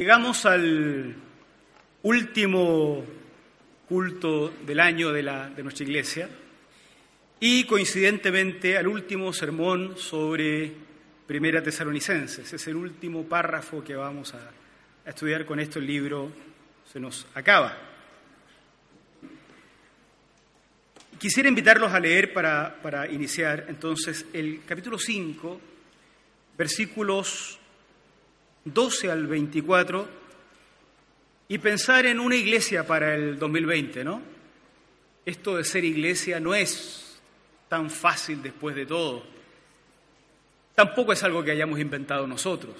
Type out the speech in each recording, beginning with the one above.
Llegamos al último culto del año de, nuestra iglesia y coincidentemente al último sermón sobre Primera Tesalonicenses. Es el último párrafo que vamos a, a estudiar con esto. El libro se nos acaba. Quisiera invitarlos a leer para, para iniciar entonces el capítulo 5, versículos 12 al 24 y pensar en una iglesia para el 2020, ¿no? Esto de ser iglesia no es tan fácil después de todo. Tampoco es algo que hayamos inventado nosotros.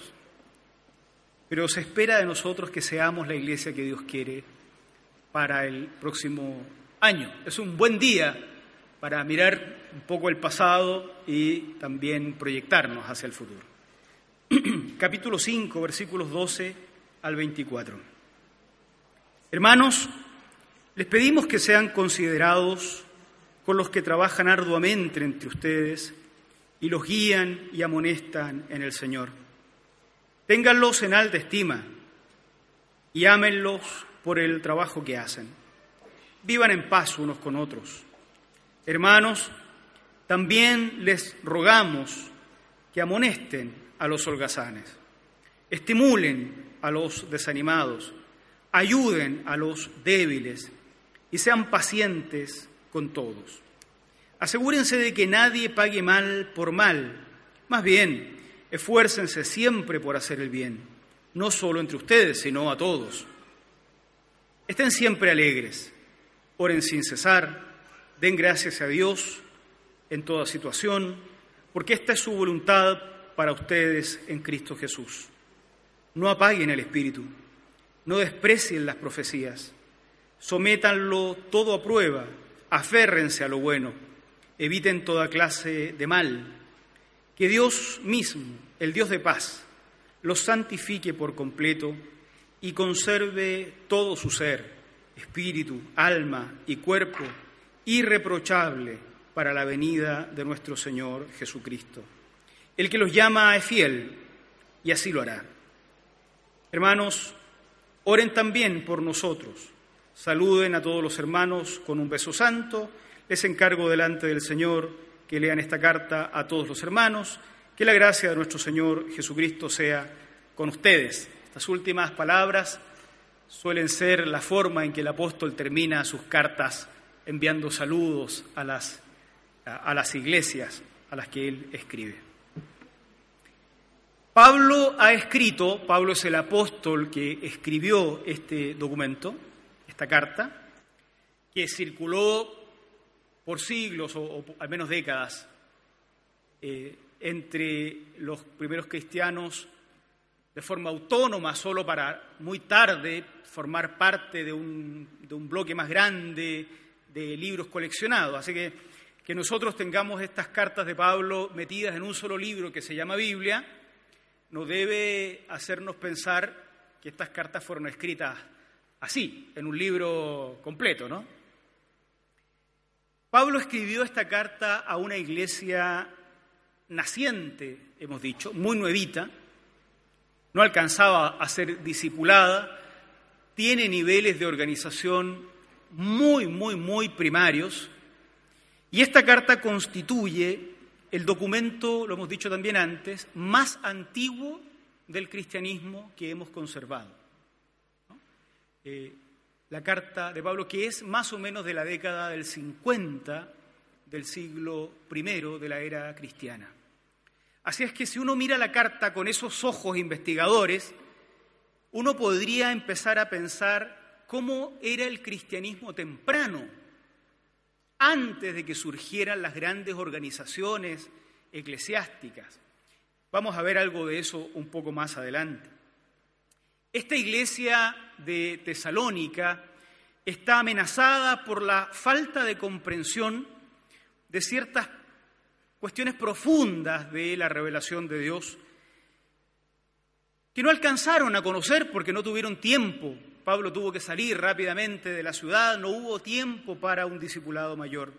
Pero se espera de nosotros que seamos la iglesia que Dios quiere para el próximo año. Es un buen día para mirar un poco el pasado y también proyectarnos hacia el futuro. capítulo 5, versículos 12 al 24. Hermanos, les pedimos que sean considerados con los que trabajan arduamente entre ustedes y los guían y amonestan en el Señor. Ténganlos en alta estima y ámenlos por el trabajo que hacen. Vivan en paz unos con otros. Hermanos, también les rogamos que amonesten a los holgazanes, estimulen a los desanimados, ayuden a los débiles y sean pacientes con todos. Asegúrense de que nadie pague mal por mal, más bien, esfuércense siempre por hacer el bien, no solo entre ustedes, sino a todos. Estén siempre alegres, oren sin cesar, den gracias a Dios en toda situación, porque esta es su voluntad para ustedes en Cristo Jesús. No apaguen el espíritu, no desprecien las profecías, sométanlo todo a prueba, aférrense a lo bueno, eviten toda clase de mal. Que Dios mismo, el Dios de paz, los santifique por completo y conserve todo su ser, espíritu, alma y cuerpo, irreprochable para la venida de nuestro Señor Jesucristo. El que los llama es fiel y así lo hará. Hermanos, oren también por nosotros. Saluden a todos los hermanos con un beso santo. Les encargo delante del Señor que lean esta carta a todos los hermanos. Que la gracia de nuestro Señor Jesucristo sea con ustedes. Estas últimas palabras suelen ser la forma en que el apóstol termina sus cartas enviando saludos a las, a las iglesias a las que él escribe. Pablo ha escrito, Pablo es el apóstol que escribió este documento, esta carta, que circuló por siglos o, al menos décadas eh, entre los primeros cristianos de forma autónoma, solo para muy tarde formar parte de un, de un bloque más grande de libros coleccionados. Así que que nosotros tengamos estas cartas de Pablo metidas en un solo libro que se llama Biblia, no debe hacernos pensar que estas cartas fueron escritas así, en un libro completo, ¿no? Pablo escribió esta carta a una iglesia naciente, hemos dicho, muy nuevita, no alcanzaba a ser discipulada, tiene niveles de organización muy, muy, muy primarios, y esta carta constituye el documento, lo hemos dicho también antes, más antiguo del cristianismo que hemos conservado. Eh, la carta de Pablo, que es más o menos de la década del 50 del siglo I de la era cristiana. Así es que si uno mira la carta con esos ojos investigadores, uno podría empezar a pensar cómo era el cristianismo temprano antes de que surgieran las grandes organizaciones eclesiásticas. Vamos a ver algo de eso un poco más adelante. Esta iglesia de Tesalónica está amenazada por la falta de comprensión de ciertas cuestiones profundas de la revelación de Dios que no alcanzaron a conocer porque no tuvieron tiempo. Pablo tuvo que salir rápidamente de la ciudad, no hubo tiempo para un discipulado mayor.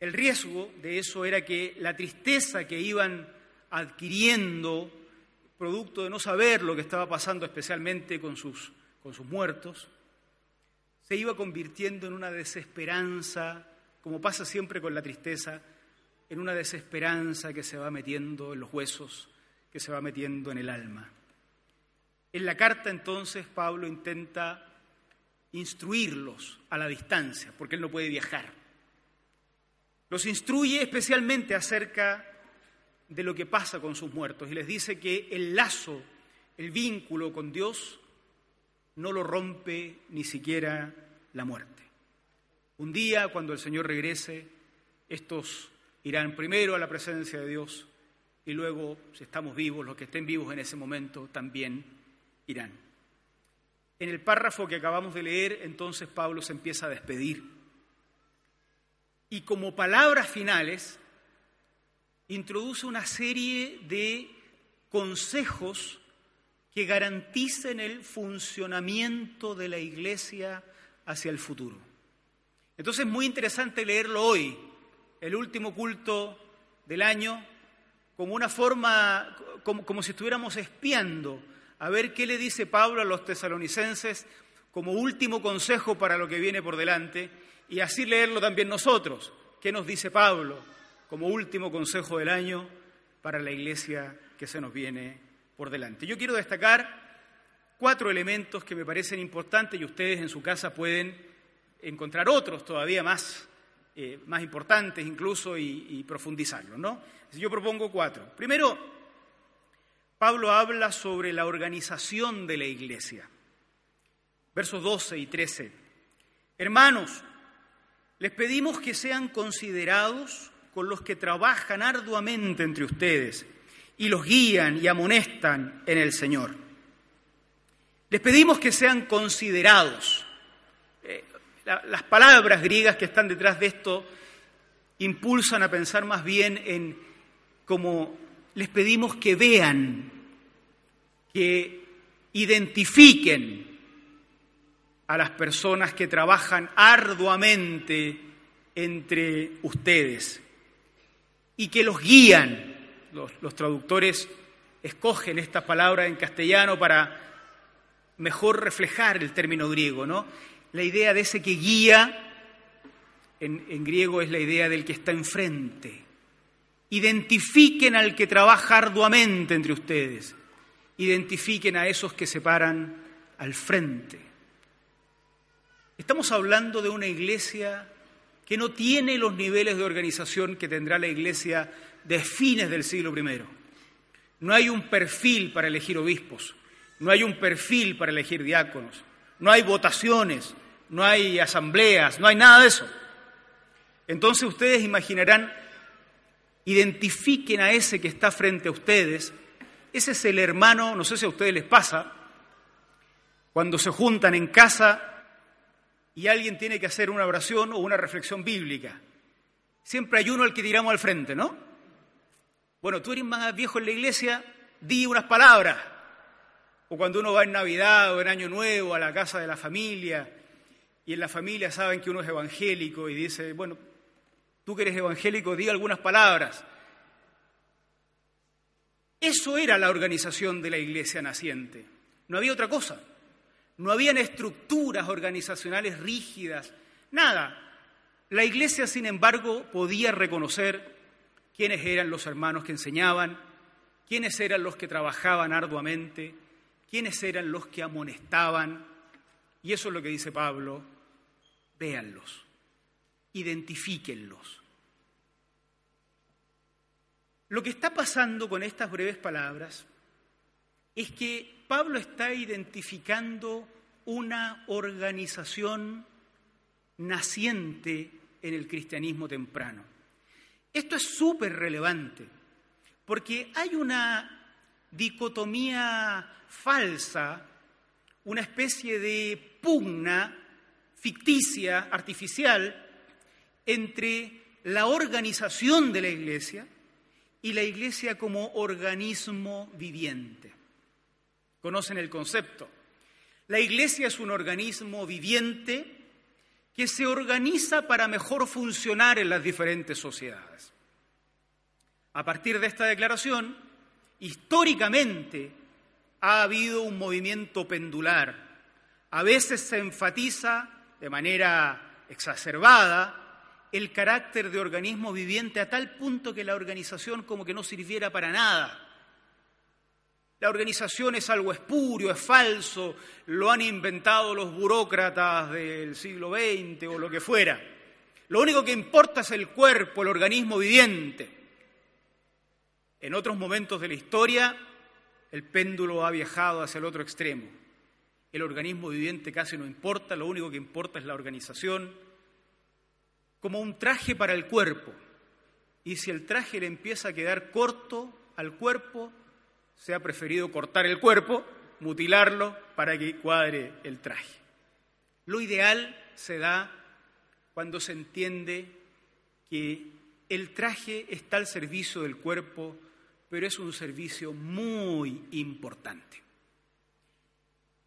El riesgo de eso era que la tristeza que iban adquiriendo, producto de no saber lo que estaba pasando especialmente con sus, con sus muertos, se iba convirtiendo en una desesperanza, como pasa siempre con la tristeza, en una desesperanza que se va metiendo en los huesos, que se va metiendo en el alma. En la carta entonces Pablo intenta instruirlos a la distancia, porque él no puede viajar. Los instruye especialmente acerca de lo que pasa con sus muertos y les dice que el lazo, el vínculo con Dios, no lo rompe ni siquiera la muerte. Un día, cuando el Señor regrese, estos irán primero a la presencia de Dios y luego, si estamos vivos, los que estén vivos en ese momento también irán. En el párrafo que acabamos de leer, entonces Pablo se empieza a despedir. Y como palabras finales, introduce una serie de consejos que garanticen el funcionamiento de la iglesia hacia el futuro. Entonces es muy interesante leerlo hoy, el último culto del año, como una forma, como, como si estuviéramos espiando a ver qué le dice Pablo a los tesalonicenses como último consejo para lo que viene por delante y así leerlo también nosotros. ¿Qué nos dice Pablo como último consejo del año para la iglesia que se nos viene por delante? Yo quiero destacar cuatro elementos que me parecen importantes y ustedes en su casa pueden encontrar otros todavía más, eh, más importantes incluso y, y profundizarlos. ¿no? Yo propongo cuatro. Primero, Pablo habla sobre la organización de la iglesia. Versos 12 y 13. Hermanos, les pedimos que sean considerados con los que trabajan arduamente entre ustedes y los guían y amonestan en el Señor. Les pedimos que sean considerados. Eh, las palabras griegas que están detrás de esto impulsan a pensar más bien en cómo les pedimos que vean, que identifiquen a las personas que trabajan arduamente entre ustedes y que los guían. Los, traductores escogen esta palabra en castellano para mejor reflejar el término griego, ¿no? La idea de ese que guía en, en griego es la idea del que está enfrente. Identifiquen al que trabaja arduamente entre ustedes. Identifiquen a esos que se paran al frente. Estamos hablando de una iglesia que no tiene los niveles de organización que tendrá la iglesia de fines del siglo I. No hay un perfil para elegir obispos, no hay un perfil para elegir diáconos, no hay votaciones, no hay asambleas, no hay nada de eso. Entonces ustedes imaginarán, identifiquen a ese que está frente a ustedes, ese es el hermano, no sé si a ustedes les pasa, cuando se juntan en casa y alguien tiene que hacer una oración o una reflexión bíblica. Siempre hay uno al que tiramos al frente, ¿no? Bueno, tú eres más viejo en la iglesia, di unas palabras. O cuando uno va en Navidad o en Año Nuevo a la casa de la familia y en la familia saben que uno es evangélico y dice, bueno, tú que eres evangélico, di algunas palabras. Eso era la organización de la iglesia naciente. No había otra cosa. No habían estructuras organizacionales rígidas, nada. La iglesia, sin embargo, podía reconocer quiénes eran los hermanos que enseñaban, quiénes eran los que trabajaban arduamente, quiénes eran los que amonestaban. Y eso es lo que dice Pablo, véanlos, identifíquenlos. Lo que está pasando con estas breves palabras es que Pablo está identificando una organización naciente en el cristianismo temprano. Esto es súper relevante, porque hay una dicotomía falsa, una especie de pugna ficticia, artificial, entre la organización de la Iglesia y la Iglesia como organismo viviente. ¿Conocen el concepto? La Iglesia es un organismo viviente que se organiza para mejor funcionar en las diferentes sociedades. A partir de esta declaración, históricamente ha habido un movimiento pendular. A veces se enfatiza de manera exacerbada el carácter de organismo viviente a tal punto que la organización como que no sirviera para nada. La organización es algo espurio, es falso, lo han inventado los burócratas del siglo XX o lo que fuera. Lo único que importa es el cuerpo, el organismo viviente. En otros momentos de la historia, el péndulo ha viajado hacia el otro extremo. El organismo viviente casi no importa, lo único que importa es la organización, como un traje para el cuerpo. Y si el traje le empieza a quedar corto al cuerpo, se ha preferido cortar el cuerpo, mutilarlo para que cuadre el traje. Lo ideal se da cuando se entiende que el traje está al servicio del cuerpo, pero es un servicio muy importante.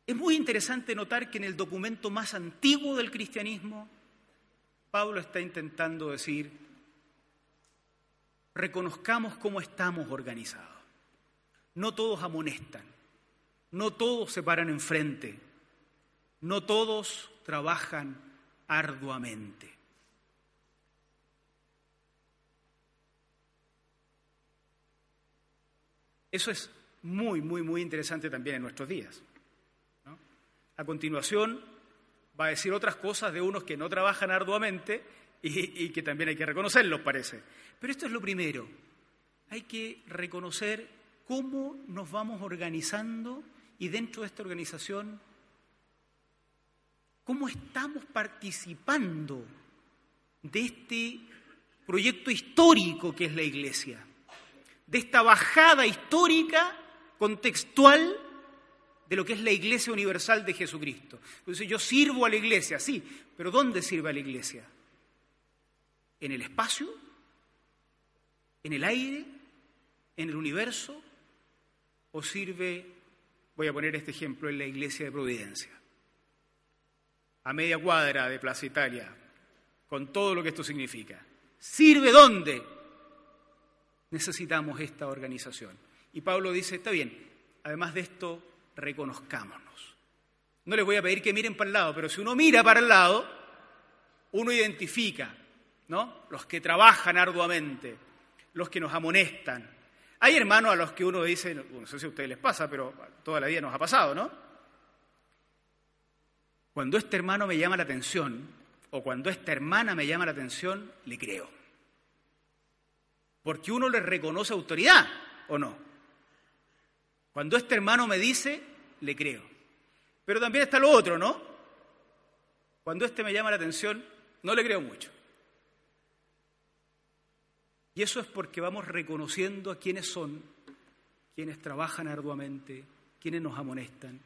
Es muy interesante notar que en el documento más antiguo del cristianismo, Pablo está intentando decir, reconozcamos cómo estamos organizados. No todos amonestan, no todos se paran enfrente, no todos trabajan arduamente. Eso es muy, muy, muy interesante también en nuestros días. A continuación va a decir otras cosas de unos que no trabajan arduamente y, y que también hay que reconocerlos, parece. Pero esto es lo primero. Hay que reconocer cómo nos vamos organizando y dentro de esta organización, cómo estamos participando de este proyecto histórico que es la Iglesia de esta bajada histórica contextual de lo que es la Iglesia Universal de Jesucristo. Entonces yo sirvo a la Iglesia, sí, pero ¿dónde sirve a la Iglesia? ¿En el espacio? ¿En el aire? ¿En el universo? ¿O sirve, voy a poner este ejemplo, en la Iglesia de Providencia? A media cuadra de Plaza Italia, con todo lo que esto significa. ¿Sirve dónde? necesitamos esta organización. Y Pablo dice, está bien, además de esto, reconozcámonos. No les voy a pedir que miren para el lado, pero si uno mira para el lado, uno identifica, ¿no? Los que trabajan arduamente, los que nos amonestan. Hay hermanos a los que uno dice, no sé si a ustedes les pasa, pero toda la vida nos ha pasado, ¿no? Cuando este hermano me llama la atención, o cuando esta hermana me llama la atención, le creo. Porque uno le reconoce autoridad, ¿o no? Cuando este hermano me dice, le creo. Pero también está lo otro, ¿no? Cuando este me llama la atención, no le creo mucho. Y eso es porque vamos reconociendo a quienes son, quienes trabajan arduamente, quienes nos amonestan,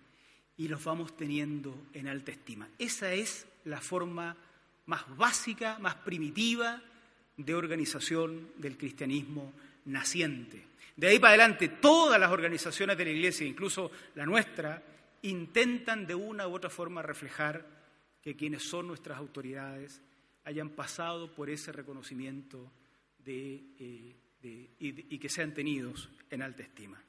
y los vamos teniendo en alta estima. Esa es la forma más básica, más primitiva de organización del cristianismo naciente. De ahí para adelante, todas las organizaciones de la Iglesia, incluso la nuestra, intentan de una u otra forma reflejar que quienes son nuestras autoridades hayan pasado por ese reconocimiento eh, y, y que sean tenidos en alta estima.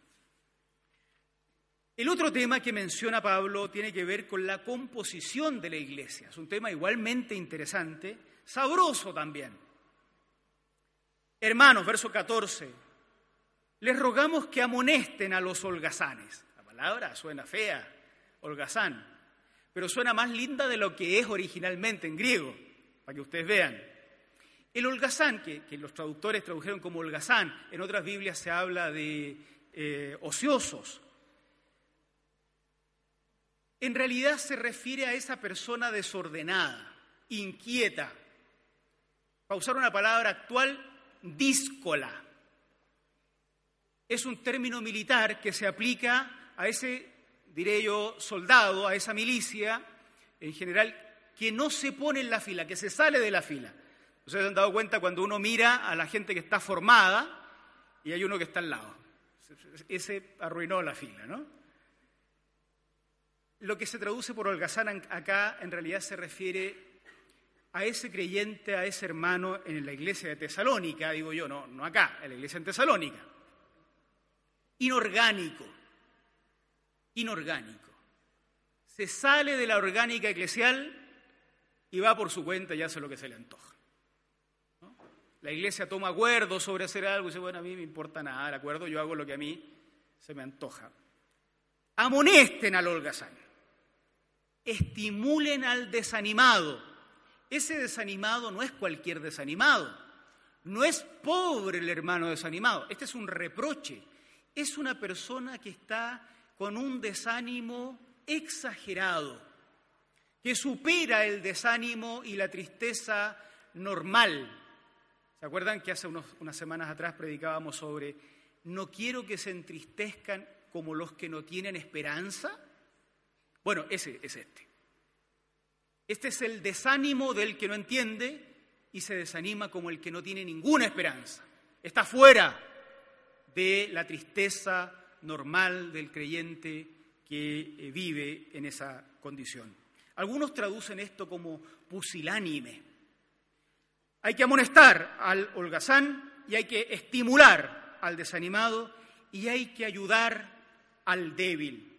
El otro tema que menciona Pablo tiene que ver con la composición de la iglesia. Es un tema igualmente interesante, sabroso también. Hermanos, verso 14, les rogamos que amonesten a los holgazanes. La palabra suena fea, holgazán, pero suena más linda de lo que es originalmente en griego, para que ustedes vean. El holgazán, que, los traductores tradujeron como holgazán, en otras Biblias se habla de eh, ociosos. En realidad se refiere a esa persona desordenada, inquieta. Para usar una palabra actual, díscola. es un término militar que se aplica a ese, diré yo, soldado, a esa milicia en general, que no se pone en la fila, que se sale de la fila. Ustedes se han dado cuenta cuando uno mira a la gente que está formada y hay uno que está al lado. Ese arruinó la fila, ¿no? Lo que se traduce por holgazán acá en realidad se refiere a ese creyente, a ese hermano en la iglesia de Tesalónica, digo yo, no, no acá, en la iglesia en Tesalónica. Inorgánico, inorgánico. Se sale de la orgánica eclesial y va por su cuenta y hace lo que se le antoja. La iglesia toma acuerdo sobre hacer algo y dice, bueno, a mí me importa nada el acuerdo, yo hago lo que a mí se me antoja. Amonesten al holgazán estimulen al desanimado. Ese desanimado no es cualquier desanimado, no es pobre el hermano desanimado, este es un reproche, es una persona que está con un desánimo exagerado, que supera el desánimo y la tristeza normal. ¿Se acuerdan que hace unas semanas atrás predicábamos sobre no quiero que se entristezcan como los que no tienen esperanza? Bueno, ese es este. Este es el desánimo del que no entiende y se desanima como el que no tiene ninguna esperanza. Está fuera de la tristeza normal del creyente que eh, vive en esa condición. Algunos traducen esto como pusilánime. Hay que amonestar al holgazán y hay que estimular al desanimado y hay que ayudar al débil.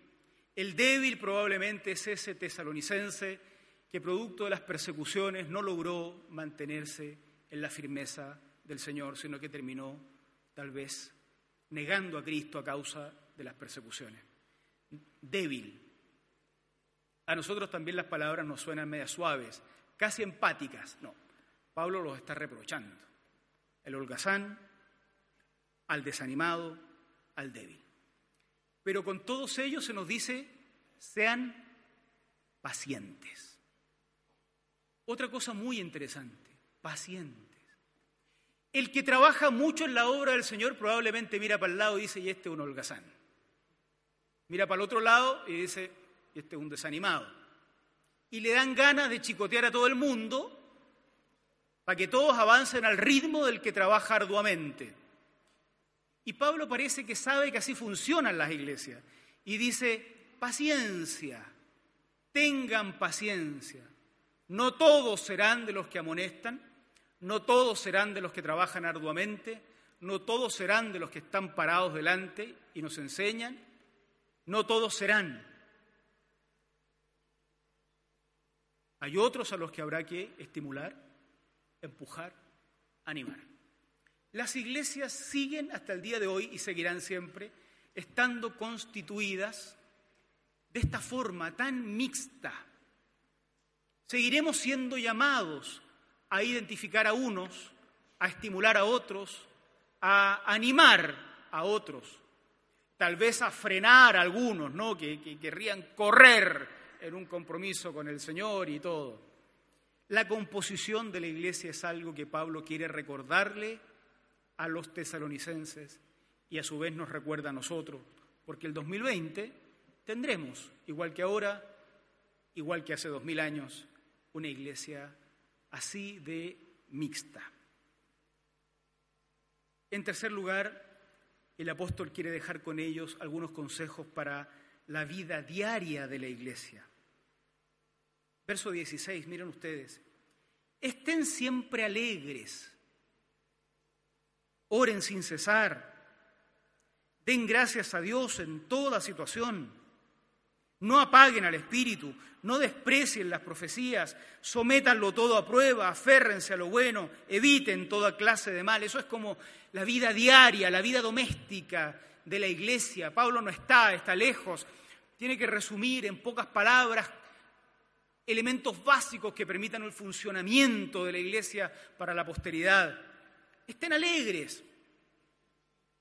El débil probablemente es ese tesalonicense que producto de las persecuciones no logró mantenerse en la firmeza del Señor, sino que terminó tal vez negando a Cristo a causa de las persecuciones. Débil. A nosotros también las palabras nos suenan medias suaves, casi empáticas. No, Pablo los está reprochando. El holgazán, al desanimado, al débil. Pero con todos ellos se nos dice, sean pacientes. Otra cosa muy interesante, pacientes. El que trabaja mucho en la obra del Señor probablemente mira para el lado y dice, y este es un holgazán. Mira para el otro lado y dice, y este es un desanimado. Y le dan ganas de chicotear a todo el mundo para que todos avancen al ritmo del que trabaja arduamente. Y Pablo parece que sabe que así funcionan las iglesias. Y dice, paciencia, tengan paciencia. No todos serán de los que amonestan, no todos serán de los que trabajan arduamente, no todos serán de los que están parados delante y nos enseñan, no todos serán. Hay otros a los que habrá que estimular, empujar, animar. Las iglesias siguen hasta el día de hoy y seguirán siempre estando constituidas de esta forma tan mixta. Seguiremos siendo llamados a identificar a unos, a estimular a otros, a animar a otros, tal vez a frenar a algunos, ¿no? Que, que querrían correr en un compromiso con el Señor y todo. La composición de la iglesia es algo que Pablo quiere recordarle a los tesalonicenses y a su vez nos recuerda a nosotros, porque el 2020 tendremos, igual que ahora, igual que hace dos mil años, una iglesia así de mixta. En tercer lugar, el apóstol quiere dejar con ellos algunos consejos para la vida diaria de la iglesia. Verso 16, miren ustedes, estén siempre alegres Oren sin cesar. Den gracias a Dios en toda situación. No apaguen al Espíritu, no desprecien las profecías, sométanlo todo a prueba, aférrense a lo bueno, eviten toda clase de mal. Eso es como la vida diaria, la vida doméstica de la iglesia. Pablo no está, está lejos. Tiene que resumir en pocas palabras elementos básicos que permitan el funcionamiento de la iglesia para la posteridad estén alegres.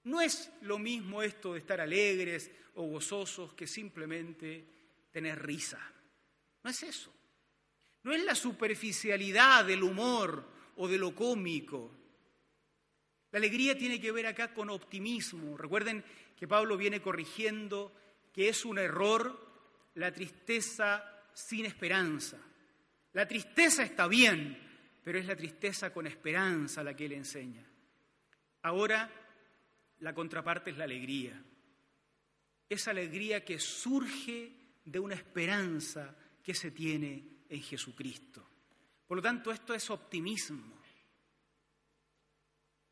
No es lo mismo esto de estar alegres o gozosos que simplemente tener risa. No es eso. No es la superficialidad del humor o de lo cómico. La alegría tiene que ver acá con optimismo. Recuerden que Pablo viene corrigiendo que es un error la tristeza sin esperanza. La tristeza está bien, pero es la tristeza con esperanza la que él enseña. Ahora, la contraparte es la alegría. Esa alegría que surge de una esperanza que se tiene en Jesucristo. Por lo tanto, esto es optimismo.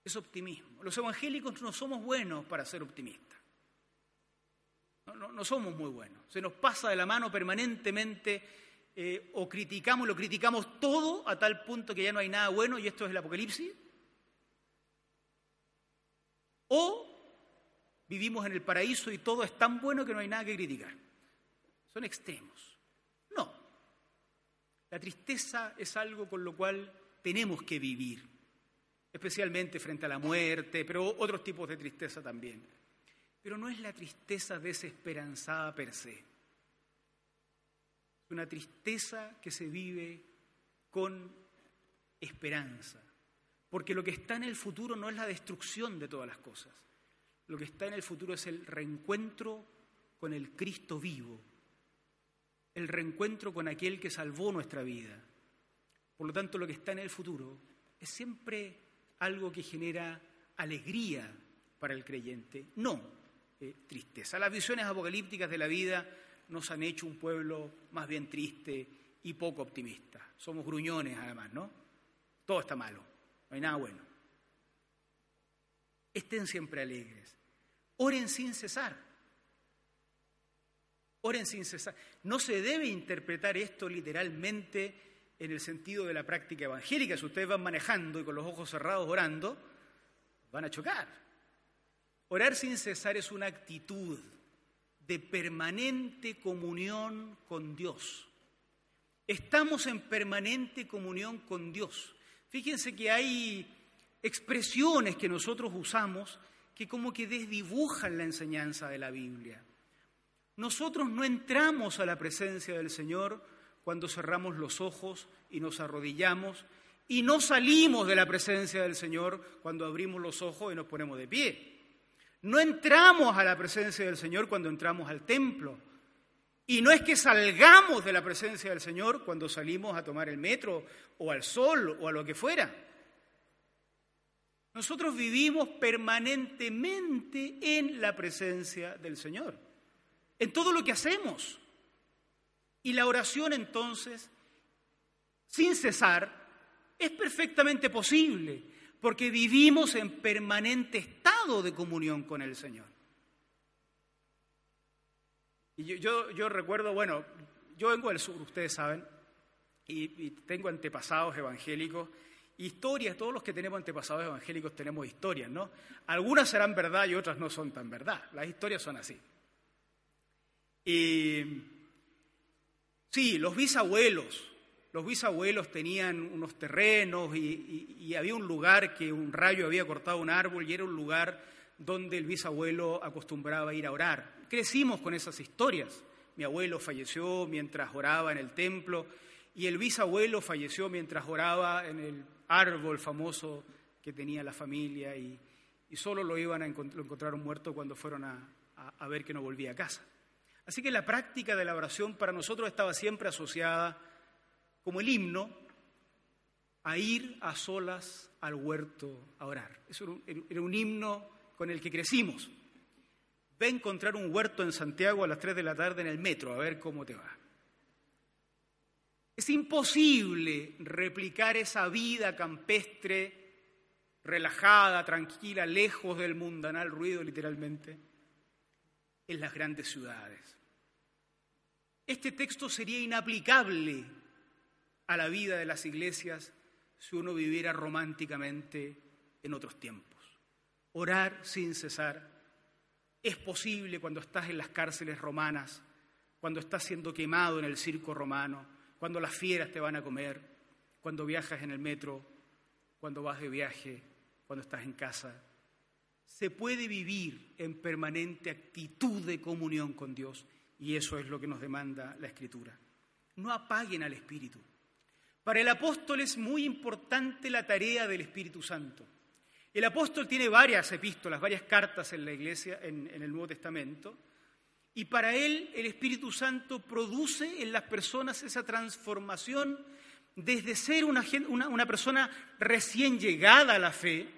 Es optimismo. Los evangélicos no somos buenos para ser optimistas. No, somos muy buenos. Se nos pasa de la mano permanentemente eh, o criticamos, lo criticamos todo a tal punto que ya no hay nada bueno y esto es el Apocalipsis. O vivimos en el paraíso y todo es tan bueno que no hay nada que criticar. Son extremos. No. La tristeza es algo con lo cual tenemos que vivir, especialmente frente a la muerte, pero otros tipos de tristeza también. Pero no es la tristeza desesperanzada per se. Es una tristeza que se vive con esperanza. Porque lo que está en el futuro no es la destrucción de todas las cosas. Lo que está en el futuro es el reencuentro con el Cristo vivo, el reencuentro con aquel que salvó nuestra vida. Por lo tanto, lo que está en el futuro es siempre algo que genera alegría para el creyente, no eh, tristeza. Las visiones apocalípticas de la vida nos han hecho un pueblo más bien triste y poco optimista. Somos gruñones además, ¿no? Todo está malo, nada bueno. Estén siempre alegres. Oren sin cesar. Oren sin cesar. No se debe interpretar esto literalmente en el sentido de la práctica evangélica. Si ustedes van manejando y con los ojos cerrados orando, van a chocar. Orar sin cesar es una actitud de permanente comunión con Dios. Estamos en permanente comunión con Dios. Fíjense que hay expresiones que nosotros usamos que como que desdibujan la enseñanza de la Biblia. Nosotros no entramos a la presencia del Señor cuando cerramos los ojos y nos arrodillamos y no salimos de la presencia del Señor cuando abrimos los ojos y nos ponemos de pie. No entramos a la presencia del Señor cuando entramos al templo. Y no es que salgamos de la presencia del Señor cuando salimos a tomar el metro o al sol o a lo que fuera. Nosotros vivimos permanentemente en la presencia del Señor, en todo lo que hacemos. Y la oración entonces, sin cesar, es perfectamente posible porque vivimos en permanente estado de comunión con el Señor. Y yo, recuerdo, bueno, yo vengo del sur, ustedes saben, y, tengo antepasados evangélicos, historias, todos los que tenemos antepasados evangélicos tenemos historias, ¿no? Algunas serán verdad y otras no son tan verdad, las historias son así. Y sí, los bisabuelos, los bisabuelos tenían unos terrenos y, había un lugar que un rayo había cortado un árbol y era un lugar donde el bisabuelo acostumbraba a ir a orar. Crecimos con esas historias. Mi abuelo falleció mientras oraba en el templo y el bisabuelo falleció mientras oraba en el árbol famoso que tenía la familia y, solo lo iban a encontrar, lo encontraron muerto cuando fueron a ver que no volvía a casa. Así que la práctica de la oración para nosotros estaba siempre asociada como el himno, a ir a solas al huerto a orar. Eso era un, himno con el que crecimos. Ve a encontrar un huerto en Santiago a las 3 de la tarde en el metro, a ver cómo te va. Es imposible replicar esa vida campestre, relajada, tranquila, lejos del mundanal ruido literalmente, en las grandes ciudades. Este texto sería inaplicable a la vida de las iglesias si uno viviera románticamente en otros tiempos. Orar sin cesar es posible cuando estás en las cárceles romanas, cuando estás siendo quemado en el circo romano, cuando las fieras te van a comer, cuando viajas en el metro, cuando vas de viaje, cuando estás en casa. Se puede vivir en permanente actitud de comunión con Dios y eso es lo que nos demanda la Escritura. No apaguen al Espíritu. Para el apóstol es muy importante la tarea del Espíritu Santo. El apóstol tiene varias epístolas, varias cartas en la iglesia, en, el Nuevo Testamento, y para él el Espíritu Santo produce en las personas esa transformación desde ser una, una, persona recién llegada a la fe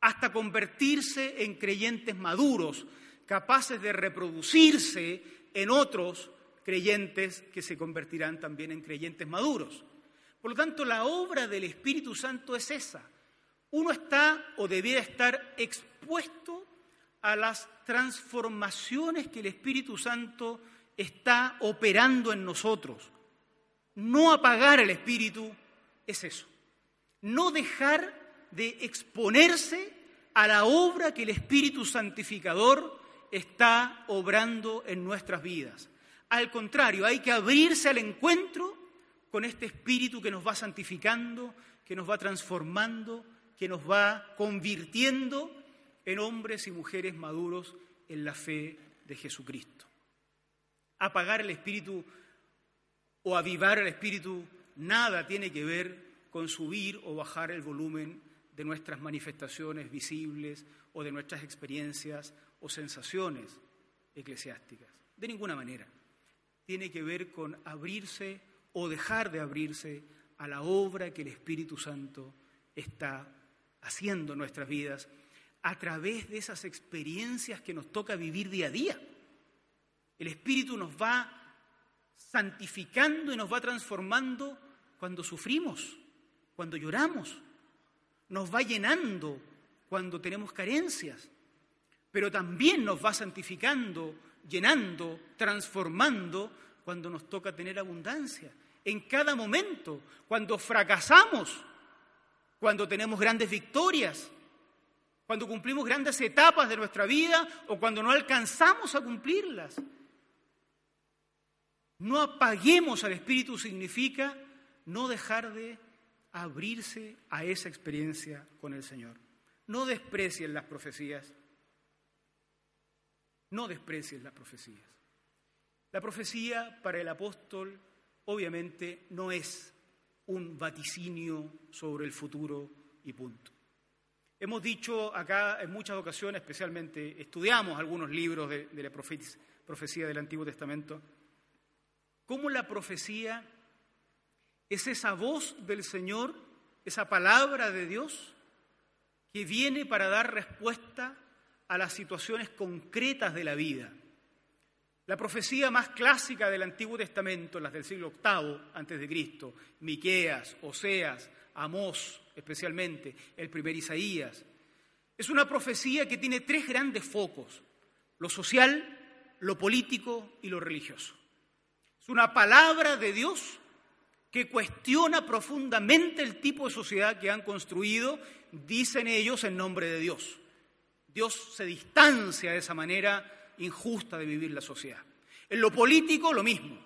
hasta convertirse en creyentes maduros, capaces de reproducirse en otros creyentes que se convertirán también en creyentes maduros. Por lo tanto, la obra del Espíritu Santo es esa. Uno está o debiera estar expuesto a las transformaciones que el Espíritu Santo está operando en nosotros. No apagar el Espíritu es eso. No dejar de exponerse a la obra que el Espíritu Santificador está obrando en nuestras vidas. Al contrario, hay que abrirse al encuentro con este Espíritu que nos va santificando, que nos va transformando, que nos va convirtiendo en hombres y mujeres maduros en la fe de Jesucristo. Apagar el Espíritu o avivar el Espíritu nada tiene que ver con subir o bajar el volumen de nuestras manifestaciones visibles o de nuestras experiencias o sensaciones eclesiásticas. De ninguna manera. Tiene que ver con abrirse o dejar de abrirse a la obra que el Espíritu Santo está haciendo en nuestras vidas a través de esas experiencias que nos toca vivir día a día. El Espíritu nos va santificando y nos va transformando cuando sufrimos, cuando lloramos, nos va llenando cuando tenemos carencias, pero también nos va santificando, llenando, transformando cuando nos toca tener abundancia. En cada momento, cuando fracasamos, cuando tenemos grandes victorias, cuando cumplimos grandes etapas de nuestra vida o cuando no alcanzamos a cumplirlas. No apaguemos al Espíritu significa no dejar de abrirse a esa experiencia con el Señor. No desprecien las profecías. No desprecien las profecías. La profecía para el apóstol obviamente no es un vaticinio sobre el futuro y punto. Hemos dicho acá en muchas ocasiones, especialmente estudiamos algunos libros de, la profecía del Antiguo Testamento, cómo la profecía es esa voz del Señor, esa palabra de Dios que viene para dar respuesta a las situaciones concretas de la vida. La profecía más clásica del Antiguo Testamento, las del siglo VIII antes de Cristo, Miqueas, Oseas, Amós, especialmente el primer Isaías, es una profecía que tiene tres grandes focos: lo social, lo político y lo religioso. Es una palabra de Dios que cuestiona profundamente el tipo de sociedad que han construido, dicen ellos, en nombre de Dios. Dios se distancia de esa manera injusta de vivir la sociedad. En lo político, lo mismo.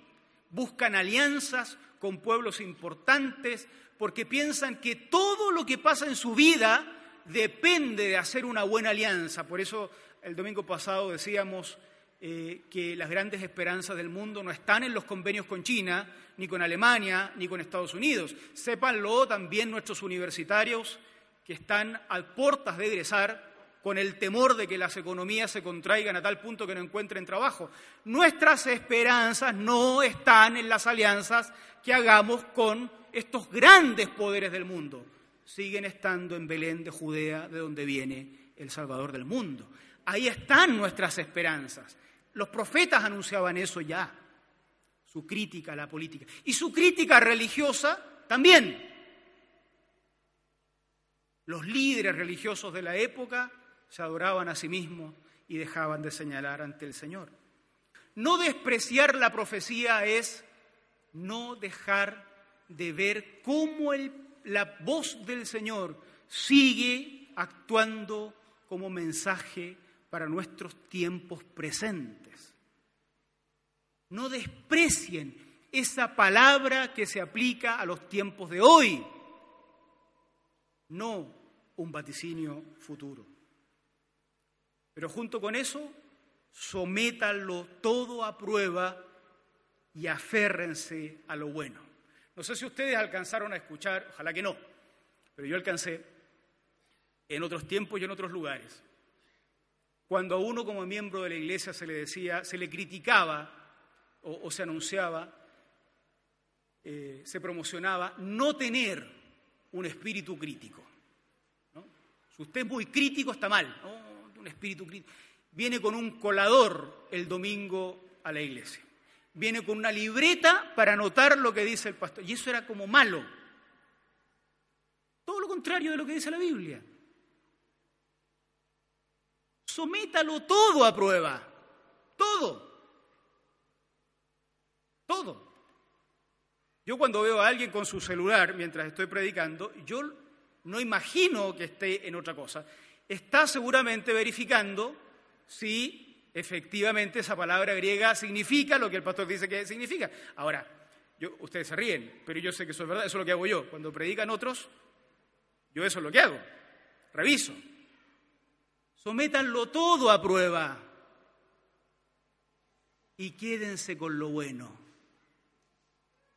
Buscan alianzas con pueblos importantes porque piensan que todo lo que pasa en su vida depende de hacer una buena alianza. Por eso el domingo pasado decíamos eh, que las grandes esperanzas del mundo no están en los convenios con China, ni con Alemania, ni con Estados Unidos. Sépanlo también nuestros universitarios que están a puertas de egresar con el temor de que las economías se contraigan a tal punto que no encuentren trabajo. Nuestras esperanzas no están en las alianzas que hagamos con estos grandes poderes del mundo. Siguen estando en Belén de Judea, de donde viene el Salvador del mundo. Ahí están nuestras esperanzas. Los profetas anunciaban eso ya, su crítica a la política. Y su crítica religiosa también. Los líderes religiosos de la época se adoraban a sí mismos y dejaban de señalar ante el Señor. No despreciar la profecía es no dejar de ver cómo la voz del Señor sigue actuando como mensaje para nuestros tiempos presentes. No desprecien esa palabra que se aplica a los tiempos de hoy, no un vaticinio futuro. Pero junto con eso, sométanlo todo a prueba y aférrense a lo bueno. No sé si ustedes alcanzaron a escuchar, ojalá que no, pero yo alcancé en otros tiempos y en otros lugares. Cuando a uno como miembro de la iglesia se le decía, se le criticaba o, se anunciaba, eh, se promocionaba no tener un espíritu crítico. Si usted es muy crítico, está mal. Un espíritu crítico. Viene con un colador el domingo a la iglesia. Viene con una libreta para anotar lo que dice el pastor. Y eso era como malo. Todo lo contrario de lo que dice la Biblia. Sométalo todo a prueba. Todo. Todo. Yo cuando veo a alguien con su celular mientras estoy predicando, yo no imagino que esté en otra cosa. Está seguramente verificando si efectivamente esa palabra griega significa lo que el pastor dice que significa. Ahora, yo, ustedes se ríen, pero yo sé que eso es verdad, eso es lo que hago yo. Cuando predican otros, yo eso es lo que hago. Reviso. Sométanlo todo a prueba y quédense con lo bueno.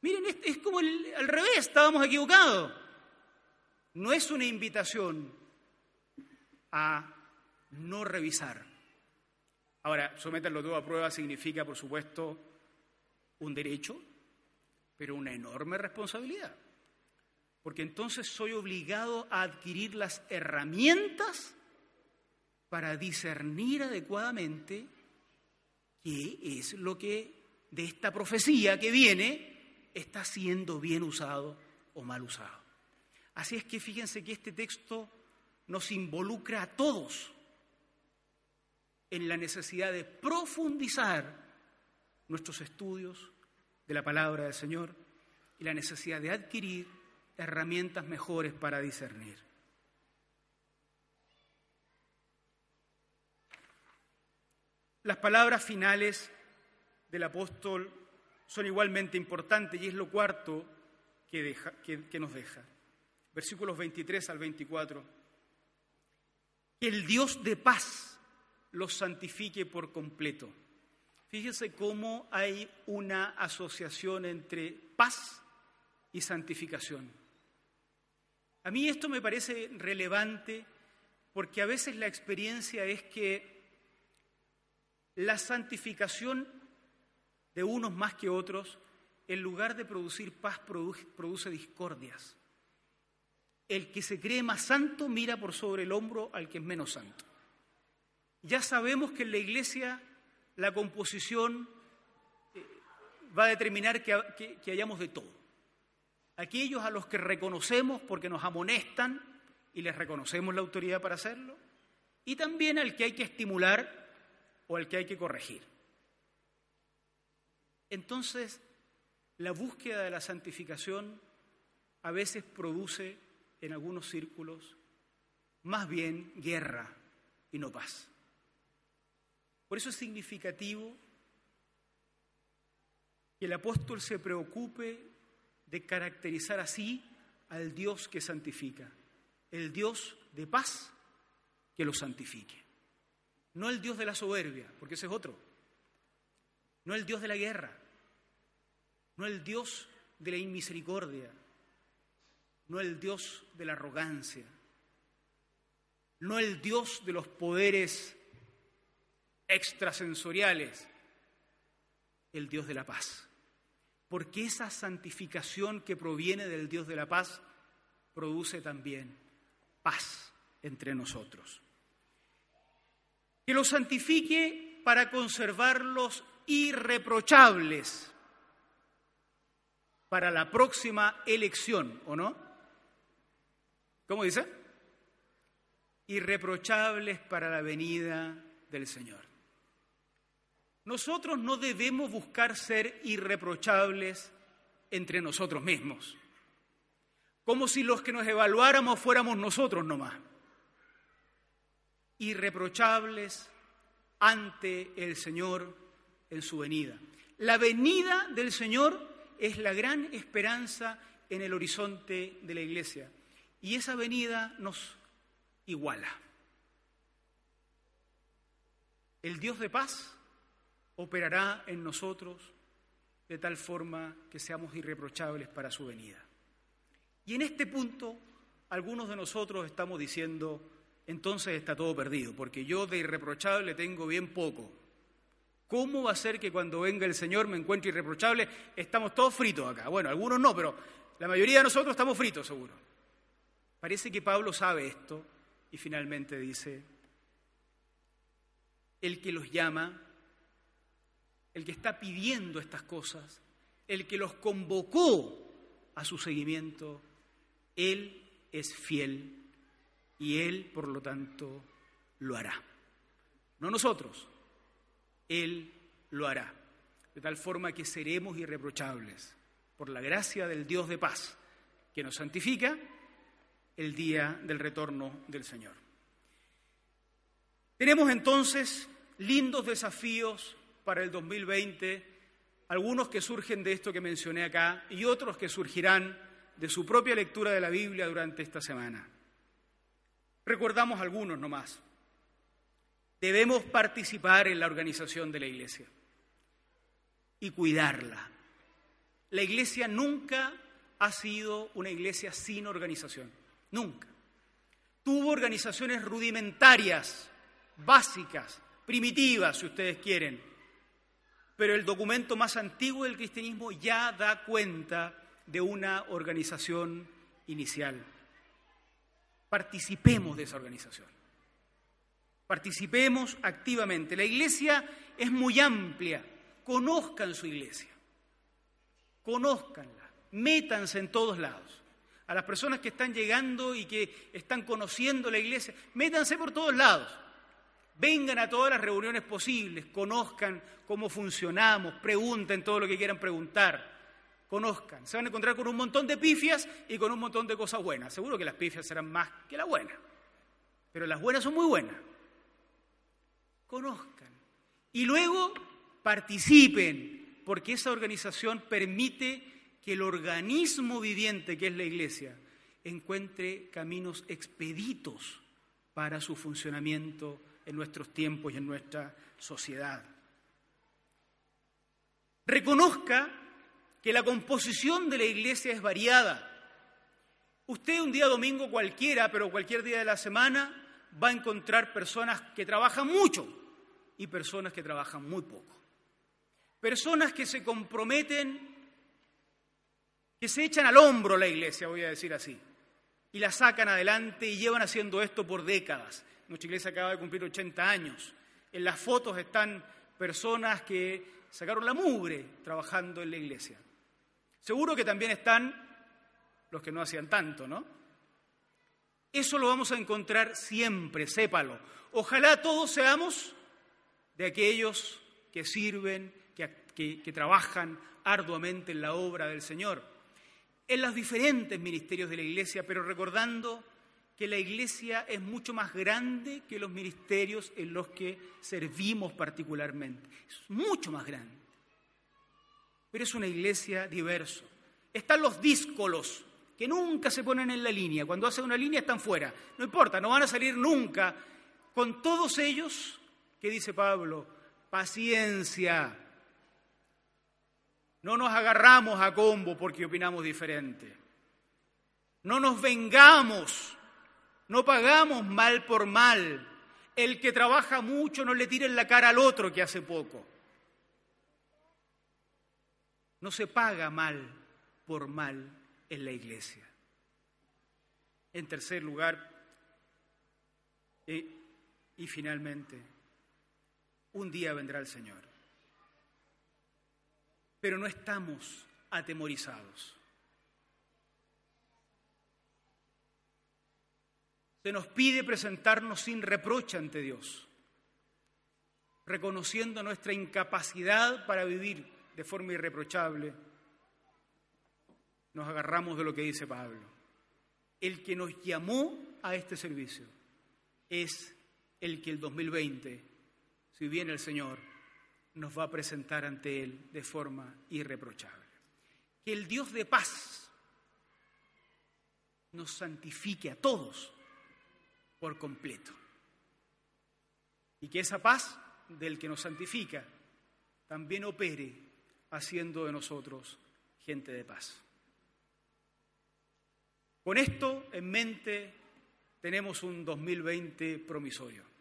Miren, es, como al revés, estábamos equivocados. No es una invitación a no revisar. Ahora, someterlo todo a prueba significa, por supuesto, un derecho, pero una enorme responsabilidad. Porque entonces soy obligado a adquirir las herramientas para discernir adecuadamente qué es lo que de esta profecía que viene está siendo bien usado o mal usado. Así es que fíjense que este texto nos involucra a todos en la necesidad de profundizar nuestros estudios de la palabra del Señor y la necesidad de adquirir herramientas mejores para discernir. Las palabras finales del apóstol son igualmente importantes y es lo cuarto que, que, nos deja. Versículos 23 al 24. El Dios de paz los santifique por completo. Fíjese cómo hay una asociación entre paz y santificación. A mí esto me parece relevante porque a veces la experiencia es que la santificación de unos más que otros, en lugar de producir paz, produce, discordias. El que se cree más santo mira por sobre el hombro al que es menos santo. Ya sabemos que en la iglesia la composición eh, va a determinar que, hayamos de todo. Aquellos a los que reconocemos porque nos amonestan y les reconocemos la autoridad para hacerlo, y también al que hay que estimular o el que hay que corregir. Entonces, la búsqueda de la santificación a veces produce en algunos círculos más bien guerra y no paz. Por eso es significativo que el apóstol se preocupe de caracterizar así al Dios que santifica, el Dios de paz que lo santifique. No el Dios de la soberbia, porque ese es otro. No el Dios de la guerra. No el Dios de la inmisericordia. No el Dios de la arrogancia. No el Dios de los poderes extrasensoriales. El Dios de la paz. Porque esa santificación que proviene del Dios de la paz produce también paz entre nosotros que los santifique para conservarlos irreprochables para la próxima elección, ¿o no? ¿Cómo dice? Irreprochables para la venida del Señor. Nosotros no debemos buscar ser irreprochables entre nosotros mismos, como si los que nos evaluáramos fuéramos nosotros nomás irreprochables ante el Señor en su venida. La venida del Señor es la gran esperanza en el horizonte de la iglesia y esa venida nos iguala. El Dios de paz operará en nosotros de tal forma que seamos irreprochables para su venida. Y en este punto, algunos de nosotros estamos diciendo, entonces está todo perdido, porque yo de irreprochable tengo bien poco. ¿Cómo va a ser que cuando venga el Señor me encuentre irreprochable? Estamos todos fritos acá. Bueno, algunos no, pero la mayoría de nosotros estamos fritos, seguro. Parece que Pablo sabe esto y finalmente dice, el que los llama, el que está pidiendo estas cosas, el que los convocó a su seguimiento, Él es fiel y Él, por lo tanto, lo hará. No nosotros, Él lo hará. De tal forma que seremos irreprochables por la gracia del Dios de paz que nos santifica el día del retorno del Señor. Tenemos entonces lindos desafíos para el 2020, algunos que surgen de esto que mencioné acá y otros que surgirán de su propia lectura de la Biblia durante esta semana. Recordamos algunos nomás. Debemos participar en la organización de la iglesia y cuidarla. La iglesia nunca ha sido una iglesia sin organización, nunca. Tuvo organizaciones rudimentarias, básicas, primitivas, si ustedes quieren, pero el documento más antiguo del cristianismo ya da cuenta de una organización inicial. Participemos de esa organización. Participemos activamente. La iglesia es muy amplia. Conozcan su iglesia. Conózcanla. Métanse en todos lados. A las personas que están llegando y que están conociendo la iglesia, métanse por todos lados. Vengan a todas las reuniones posibles, conozcan cómo funcionamos, pregunten todo lo que quieran preguntar conozcan. Se van a encontrar con un montón de pifias y con un montón de cosas buenas. Seguro que las pifias serán más que las buenas, pero las buenas son muy buenas. Conozcan. Y luego participen, porque esa organización permite que el organismo viviente que es la Iglesia encuentre caminos expeditos para su funcionamiento en nuestros tiempos y en nuestra sociedad. Reconozca que la composición de la iglesia es variada. Usted un día domingo cualquiera, pero cualquier día de la semana, va a encontrar personas que trabajan mucho y personas que trabajan muy poco. Personas que se comprometen, que se echan al hombro la iglesia, voy a decir así, y la sacan adelante y llevan haciendo esto por décadas. Nuestra iglesia acaba de cumplir 80 años. En las fotos están personas que sacaron la mugre trabajando en la iglesia. Seguro que también están los que no hacían tanto, ¿no? Eso lo vamos a encontrar siempre, sépalo. Ojalá todos seamos de aquellos que sirven, que, que, trabajan arduamente en la obra del Señor, en los diferentes ministerios de la Iglesia, pero recordando que la Iglesia es mucho más grande que los ministerios en los que servimos particularmente. Es mucho más grande pero es una iglesia diverso. Están los díscolos, que nunca se ponen en la línea. Cuando hacen una línea están fuera. No importa, no van a salir nunca. Con todos ellos, ¿qué dice Pablo? Paciencia. No nos agarramos a combo porque opinamos diferente. No nos vengamos. No pagamos mal por mal. El que trabaja mucho no le tire en la cara al otro que hace poco. No se paga mal por mal en la iglesia. En tercer lugar, eh, y finalmente, un día vendrá el Señor. Pero no estamos atemorizados. Se nos pide presentarnos sin reproche ante Dios, reconociendo nuestra incapacidad para vivir de forma irreprochable, nos agarramos de lo que dice Pablo. El que nos llamó a este servicio es el que el 2020, si viene el Señor, nos va a presentar ante Él de forma irreprochable. Que el Dios de paz nos santifique a todos por completo. Y que esa paz del que nos santifica también opere haciendo de nosotros gente de paz. Con esto en mente, tenemos un 2020 promisorio.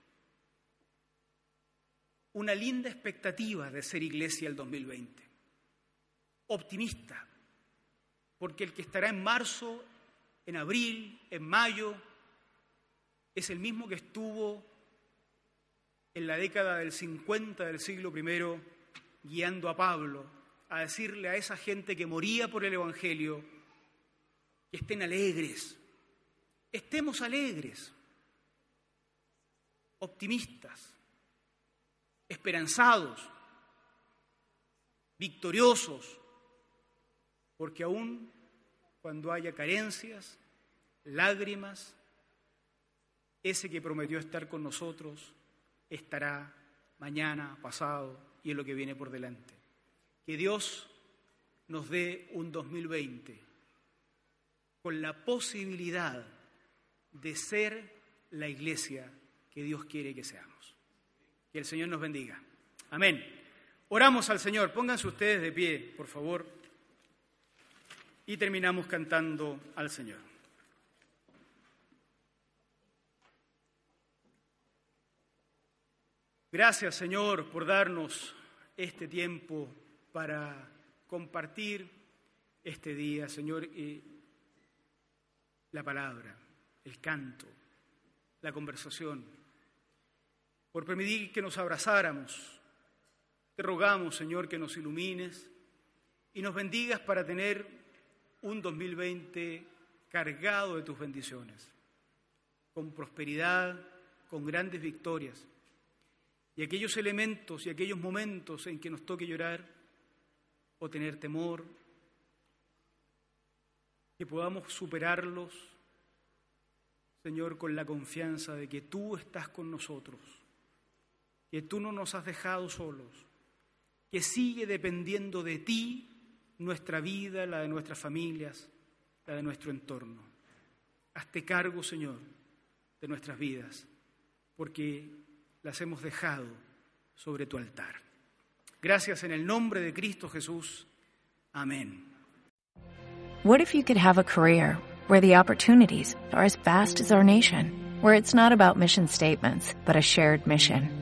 Una linda expectativa de ser iglesia el 2020. Optimista, porque el que estará en marzo, en abril, en mayo, es el mismo que estuvo en la década del 50 del siglo I guiando a Pablo a decirle a esa gente que moría por el Evangelio que estén alegres, estemos alegres, optimistas, esperanzados, victoriosos, porque aún cuando haya carencias, lágrimas, ese que prometió estar con nosotros estará mañana, pasado y en lo que viene por delante. Que Dios nos dé un 2020 con la posibilidad de ser la iglesia que Dios quiere que seamos. Que el Señor nos bendiga. Amén. Oramos al Señor. Pónganse ustedes de pie, por favor. Y terminamos cantando al Señor. Gracias, Señor, por darnos este tiempo para compartir este día, Señor, y la palabra, el canto, la conversación, por permitir que nos abrazáramos. Te rogamos, Señor, que nos ilumines y nos bendigas para tener un 2020 cargado de tus bendiciones, con prosperidad, con grandes victorias y aquellos elementos y aquellos momentos en que nos toque llorar o tener temor, que podamos superarlos, Señor, con la confianza de que tú estás con nosotros, que tú no nos has dejado solos, que sigue dependiendo de ti nuestra vida, la de nuestras familias, la de nuestro entorno. Hazte cargo, Señor, de nuestras vidas, porque las hemos dejado sobre tu altar. Gracias en el nombre de Cristo Jesús. Amén. What if you could have a career where the opportunities are as vast as our nation, where it's not about mission statements, but a shared mission?